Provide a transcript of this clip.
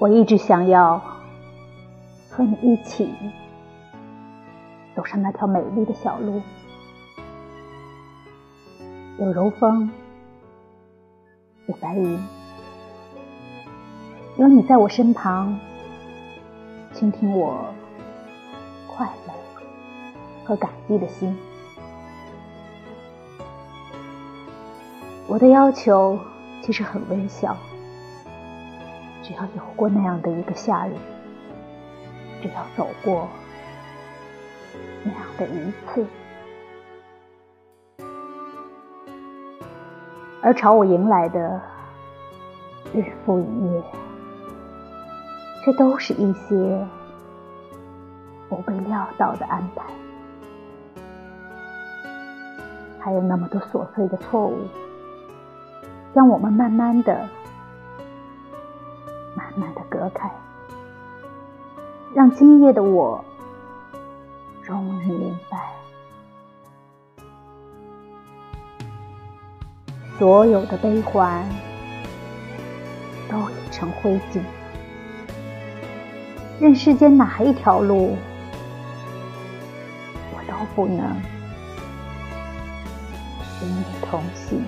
我一直想要和你一起走上那条美丽的小路，有柔风，有白云，有你在我身旁，倾听我快乐和感激的心。我的要求其实很微小。只要有过那样的一个夏日，只要走过那样的一次，而朝我迎来的日复一日，这都是一些不被料到的安排，还有那么多琐碎的错误，将我们慢慢的。慢慢的隔开，让今夜的我终于明白，所有的悲欢都已成灰烬。任世间哪一条路，我都不能与你同行。